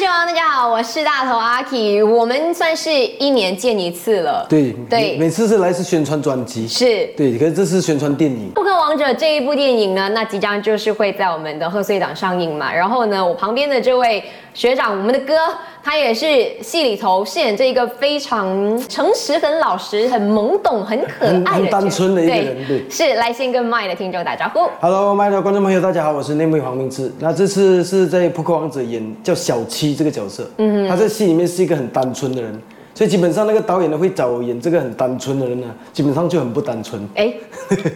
大家好，我是大头阿 K。我们算是一年见一次了。对对每次是来是宣传专辑，是对，可是这是宣传电影。《不可王者》这一部电影呢，那即将就是会在我们的贺岁档上映嘛。然后呢，我旁边的这位学长，我们的哥，他也是戏里头饰演这一个非常诚实、很老实、很懵懂、很可爱的很很单纯的一个人对。是来先跟麦的听众打招呼。Hello，麦的观众朋友，大家好，我是内幕黄明志。那这次是在《扑克王子》演叫小七这个角色，嗯，他在戏里面是一个很单纯的人，所以基本上那个导演呢会找我演这个很单纯的人呢，基本上就很不单纯。哎，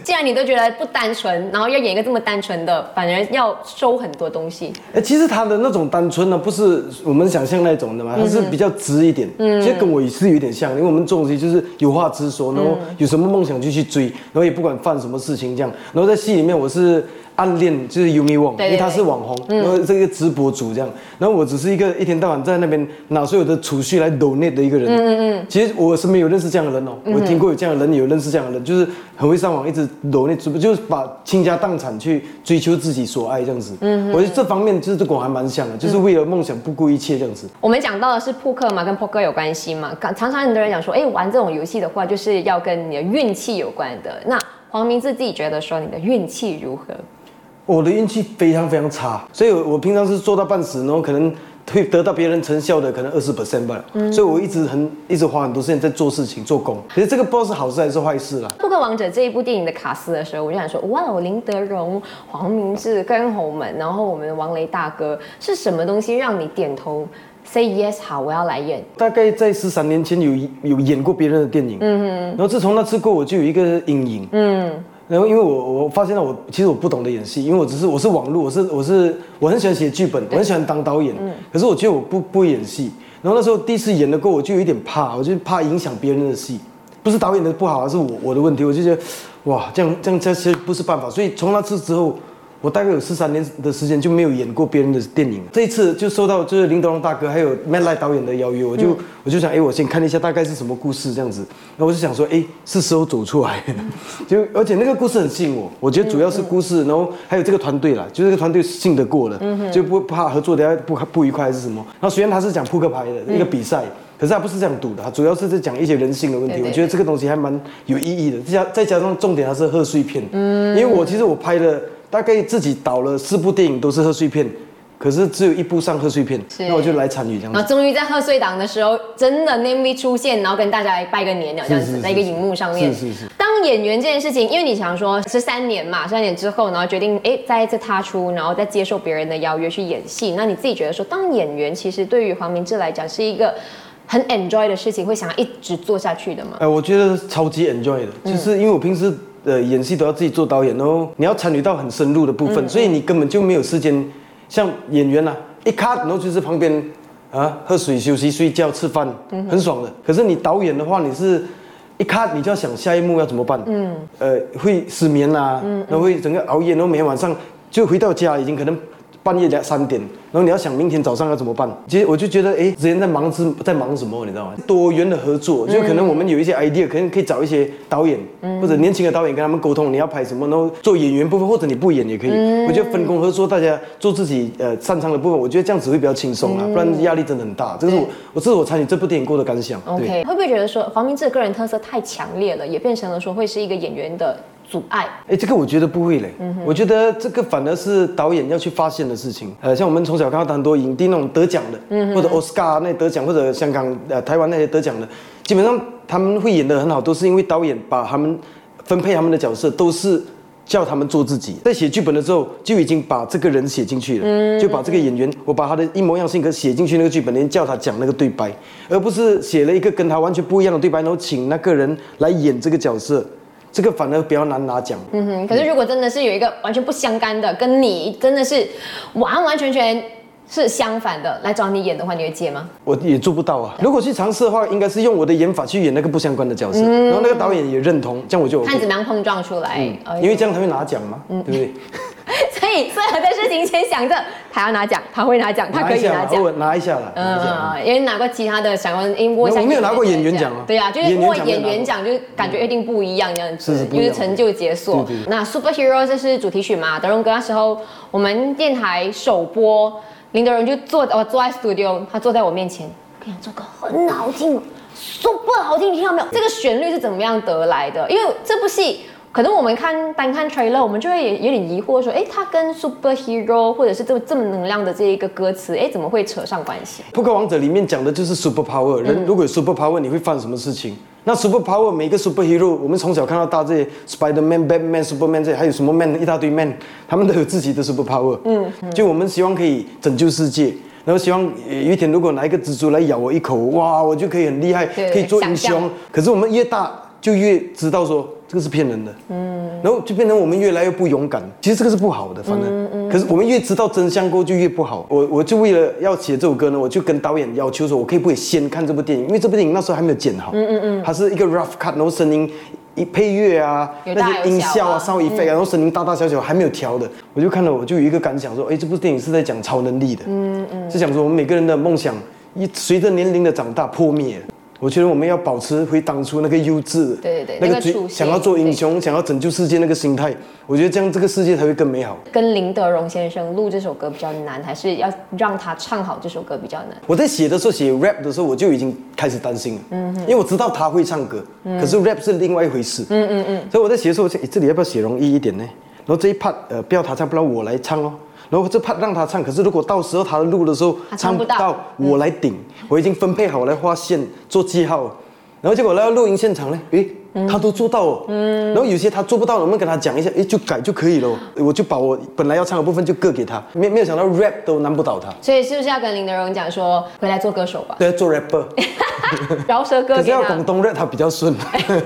既然你都觉得不单纯，然后要演一个这么单纯的，反而要收很多东西。哎，其实他的那种单纯呢，不是我们想象那种的嘛，他是比较直一点，嗯，其实跟我也是有点像，因为我们做东西就是有话直说，然后有什么梦想就去追，然后也不管犯什么事情这样，然后在戏里面我是。暗恋就是 Yumi Wong，因为他是网红，然后这个直播主这样，然后我只是一个一天到晚在那边拿所有的储蓄来 donate 的一个人。嗯嗯嗯。其实我身边有认识这样的人哦，我听过有这样的人，有认识这样的人，就是很会上网，一直 donate，直播就是把倾家荡产去追求自己所爱这样子。嗯。我觉得这方面就是跟我还蛮像的，就是为了梦想不顾一切这样子。我们讲到的是扑克嘛，跟扑克有关系嘛。常常很多人讲说，哎，玩这种游戏的话，就是要跟你的运气有关的。那黄明志自己觉得说，你的运气如何？我的运气非常非常差，所以我我平常是做到半死，然后可能会得到别人成效的可能二十 percent 吧。嗯所以我一直很一直花很多时间在做事情做工。可是这个不知道是好事还是坏事啦。《扑克王者》这一部电影的卡斯的时候，我就想说，哇，我林德荣、黄明志、跟侯门，然后我们的王雷大哥，是什么东西让你点头 say yes 好，我要来演？大概在十三年前有有演过别人的电影，嗯哼，然后自从那次过，我就有一个阴影，嗯，然后因为我我发现了我其实我不懂得演戏，因为我只是我是网络，我是我是我很喜欢写剧本，我很喜欢当导演，可是我觉得我不不会演戏，然后那时候第一次演的过，我就有一点怕，我就怕影响别人的戏，不是导演的不好，而是我我的问题，我就觉得哇这样这样这些不是办法，所以从那次之后。我大概有十三年的时间就没有演过别人的电影，这一次就受到就是林德龙大哥还有 Matt Lai 导演的邀约，我就、我就想，哎，我先看一下大概是什么故事这样子，然后我就想说，哎，是时候走出来了，就而且那个故事很吸引我，我觉得主要是故事，然后还有这个团队啦，就这个团队信得过了，就不怕合作等下不不愉快还是什么。然后虽然他是讲扑克牌的一个比赛。可是他不是这样赌的，他主要是在讲一些人性的问题。对对我觉得这个东西还蛮有意义的。再加再加上重点，它是贺岁片。嗯，因为我其实我拍了大概自己导了四部电影，都是贺岁片，可是只有一部上贺岁片，是那我就来参与这样子。然后终于在贺岁档的时候，真的 Name 出现，然后跟大家来拜个年了，这样子，在一个荧幕上面。是是是当演员这件事情，因为你想说是三年嘛，三年之后，然后决定哎再一次踏出，然后再接受别人的邀约去演戏。那你自己觉得说，当演员其实对于黄明志来讲是一个很 enjoy 的事情，会想要一直做下去的吗？哎，我觉得超级 enjoy 的，就是因为我平时呃演戏都要自己做导演，然后你要参与到很深入的部分，所以你根本就没有时间像演员啊，一卡然后就是旁边啊喝水、休息、睡觉、吃饭，很爽的。可是你导演的话，你是一卡你就要想下一幕要怎么办，嗯，呃会失眠啊，然后会整个熬夜，然后每天晚上就回到家已经可能。半夜两三点，然后你要想明天早上要怎么办？其实我就觉得，哎，之前在忙之在忙什么，你知道吗？多元的合作，就可能我们有一些 idea，可能可以找一些导演、或者年轻的导演跟他们沟通，你要拍什么，然后做演员部分，或者你不演也可以。我觉得分工合作，大家做自己呃擅长的部分，我觉得这样子会比较轻松啊，不然压力真的很大。这是我我这是我参与这部电影过的感想。OK，会不会觉得说黄明志的个人特色太强烈了，也变成了说会是一个演员的阻碍？哎，这个我觉得不会嘞，我觉得这个反而是导演要去发现的事情。呃，像我们从小看到很多影帝那种得奖的，嗯或者奥斯卡那得奖，或者香港、呃台湾那些得奖的，基本上他们会演得很好，都是因为导演把他们分配他们的角色都是。叫他们做自己，在写剧本的时候就已经把这个人写进去了，就把这个演员，我把他的一模一样性格写进去那个剧本里面，叫他讲那个对白，而不是写了一个跟他完全不一样的对白，然后请那个人来演这个角色，这个反而比较难拿奖。嗯哼，可是如果真的是有一个完全不相干的，跟你真的是完完全全是相反的来找你演的话，你会接吗？我也做不到啊。如果去尝试的话，应该是用我的演法去演那个不相关的角色，然后那个导演也认同，这样我就 OK 看怎么样碰撞出来。哎因为这样才会拿奖嘛，对不对？所以所有的事情先想着他要拿奖，他会拿奖，他可以拿奖拿一下啦。拿一下嘛嗯，因为拿过其他的想过，因为我没有拿过演员奖啊对啊，就是演员握奖没有拿过演员奖，就感觉一定不一样这样子，就是成就解锁那 Superhero 这是主题曲嘛？德荣哥那时候我们电台首播。林德荣就坐哦坐在 studio，他坐在我面前，跟你讲这歌很好听，super 好听，你听到没有？这个旋律是怎么样得来的？因为这部戏。可能我们看单看 trailer，我们就会有有点疑惑，说，哎，他跟 superhero 或者是这么这么能量的这一个歌词，哎，怎么会扯上关系？扑克王者里面讲的就是 super power，人如果有 super power，你会犯什么事情？那 super power 每个 superhero，我们从小看到大这些 Spiderman、Batman、Superman 这些，还有什么 man 一大堆 man，他们都有自己的 super power。嗯，就我们希望可以拯救世界，然后希望有一天如果拿一个蜘蛛来咬我一口，哇，我就可以很厉害，可以做英雄。可是我们越大就越知道说。这个是骗人的，嗯，然后就变成我们越来越不勇敢。其实这个是不好的，反正，可是我们越知道真相过就越不好。我我就为了要写这首歌呢，我就跟导演要求说，我可以不可以先看这部电影？因为这部电影那时候还没有剪好，嗯嗯嗯，它是一个 rough cut，然后声音一配乐啊，那些音效啊，稍微飞啊，然后声音大大小小还没有调的，我就看了，我就有一个感想说，哎，这部电影是在讲超能力的，嗯嗯，是讲说我们每个人的梦想一随着年龄的长大破灭。我觉得我们要保持回当初那个幼稚，对对对，那个想要做英雄、想要拯救世界那个心态，我觉得这样这个世界才会更美好。跟林德荣先生录这首歌比较难，还是要让他唱好这首歌比较难？我在写的时候写 rap 的时候，我就已经开始担心了，嗯，因为我知道他会唱歌，可是 rap 是另外一回事，嗯嗯嗯，所以我在写的时候，这里要不要写容易一点呢？然后这一 part 呃，不要他唱，不然我来唱咯。然后就怕让他唱，可是如果到时候他录的时候唱不到，我来顶，我已经分配好来画线做记号。然后结果来到录音现场呢，诶，他都做到哦。嗯。然后有些他做不到，我们跟他讲一下，诶，就改就可以了。我就把我本来要唱的部分就割给他，没没有想到 rap 都难不倒他。所以是不是要跟林德荣讲说，回来做歌手吧？对，做 rapper。饶舌歌。可是要广东 rap 他比较顺，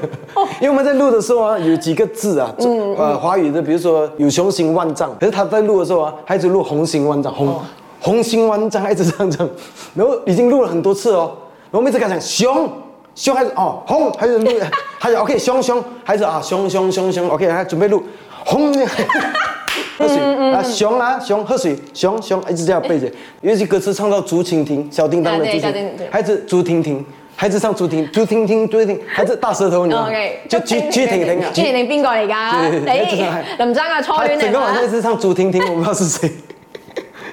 因为我们在录的时候啊，有几个字啊，呃，华语的，比如说有雄心万丈，可是他在录的时候啊，他一直录红心万丈，红红心万丈，一直这样唱，然后已经录了很多次哦，然后我们一直跟他讲熊。熊孩子哦，红孩子录，还有 OK，熊熊孩子啊，熊熊熊熊 OK，还准备录红，喝水啊，熊啊熊喝水，熊熊一直这样背着，有些歌词唱到竹蜻蜓，小叮当的竹蜻蜓，孩子竹蜻蜓，孩子唱竹蜻竹蜻蜓竹蜻蜓，孩子大舌头，你知道吗？就竹竹蜻蜓啊，竹蜻蜓边个嚟噶？你林生啊，初戀嚟整个晚上一直唱竹蜻蜓，我不知道是谁。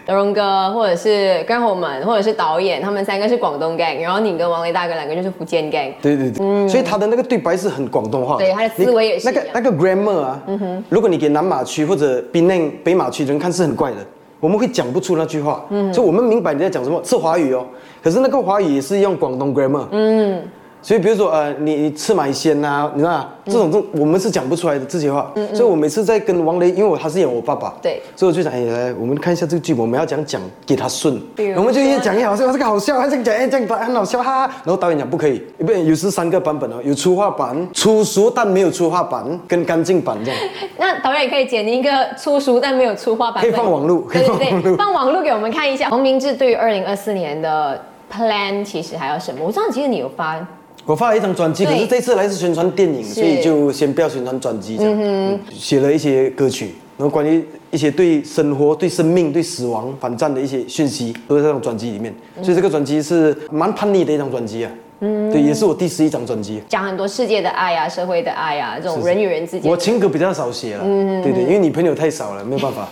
德荣哥，或者是干活们，或者是导演，他们三个是广东 gang，然后你跟王雷大哥两个就是福建 gang。对对对，嗯，所以他的那个对白是很广东话。对，他的思维也是。那个那个 grammar 啊，嗯哼，如果你给南马区或者槟内北马区人看是很怪的，我们会讲不出那句话。嗯，所以我们明白你在讲什么，是华语哦，可是那个华语也是用广东 grammar。嗯。所以，比如说，呃，你吃买鲜呐，你知道这种这我们是讲不出来的这些话。所以我每次在跟王雷，因为我他是演我爸爸，对，所以我就想，哎，来，我们看一下这个剧本，我们要讲讲给他顺，我们就越讲越好笑，这个好笑，还是讲哎这样很好笑哈。然后导演讲不可以，不，有时三个版本哦，有粗话版、粗俗但没有粗话版跟干净版这样。那导演也可以剪一个粗俗但没有粗话版，可以放网路，对对对，放网路给我们看一下。黄明志对于二零二四年的 plan 其实还有什么？我知道其实你有发。我发了一张专辑，可是这次来是宣传电影，所以就先不要宣传专辑这样。写了一些歌曲，然后关于一些对生活、对生命、对死亡反战的一些讯息，都在这张专辑里面。所以这个专辑是蛮叛逆的一张专辑啊。嗯，对，也是我第十一张专辑，讲很多世界的爱啊，社会的爱啊，这种人与人之间。我情歌比较少写了，嗯，对对，因为你朋友太少了，没有办法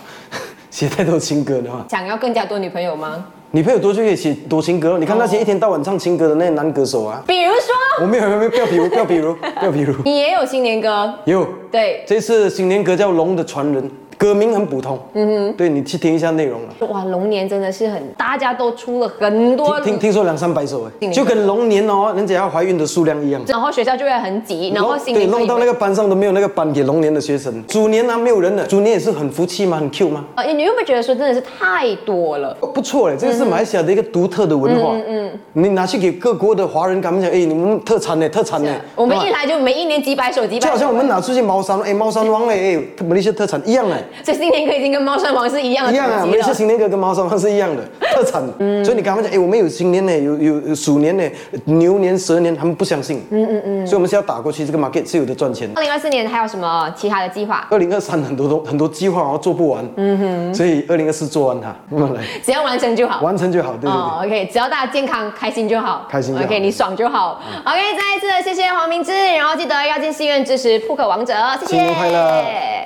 写太多情歌的话。想要更加多女朋友吗？女朋友多就可以写多情歌你看那些一天到晚唱情歌的那些男歌手啊，比如说，我没有没有不要比如不要比如不要比如，你也有新年歌，有，对，这次新年歌叫《龙的传人》。歌名很普通，嗯哼，对你去听一下内容了。哇，龙年真的是很，大家都出了很多，听听说两三百首哎，就跟龙年哦，人家要怀孕的数量一样。然后学校就会很挤，然后新年对弄到那个班上都没有那个班给龙年的学生。猪年呢没有人了，猪年也是很福气吗？很 Q 吗？啊，你有没有觉得说真的是太多了？不错嘞，这个是马来西亚的一个独特的文化。嗯嗯，你拿去给各国的华人，他们讲，哎，你们特产呢，特产呢。我们一来就每一年几百首，几百。就好像我们拿出去猫山，哎，猫山王嘞，哎，马来西亚特产一样哎。所以新年歌已经。跟猫山王是一样的，一样啊！每次新年歌跟猫山王是一样的特产，所以你跟他们讲，哎，我们有新年呢，有有鼠年呢，牛年、蛇年，他们不相信。嗯嗯嗯，所以我们是要打过去，这个 market 是有的赚钱。二零二四年还有什么其他的计划？二零二三很多都很多计划，然后做不完。嗯哼，所以二零二四做完它，慢慢来，只要完成就好，完成就好。对对对，OK，只要大家健康开心就好，开心。OK，你爽就好。OK，再一次谢谢黄明志，然后记得要进戏院支持扑克王者，谢谢。新年快乐。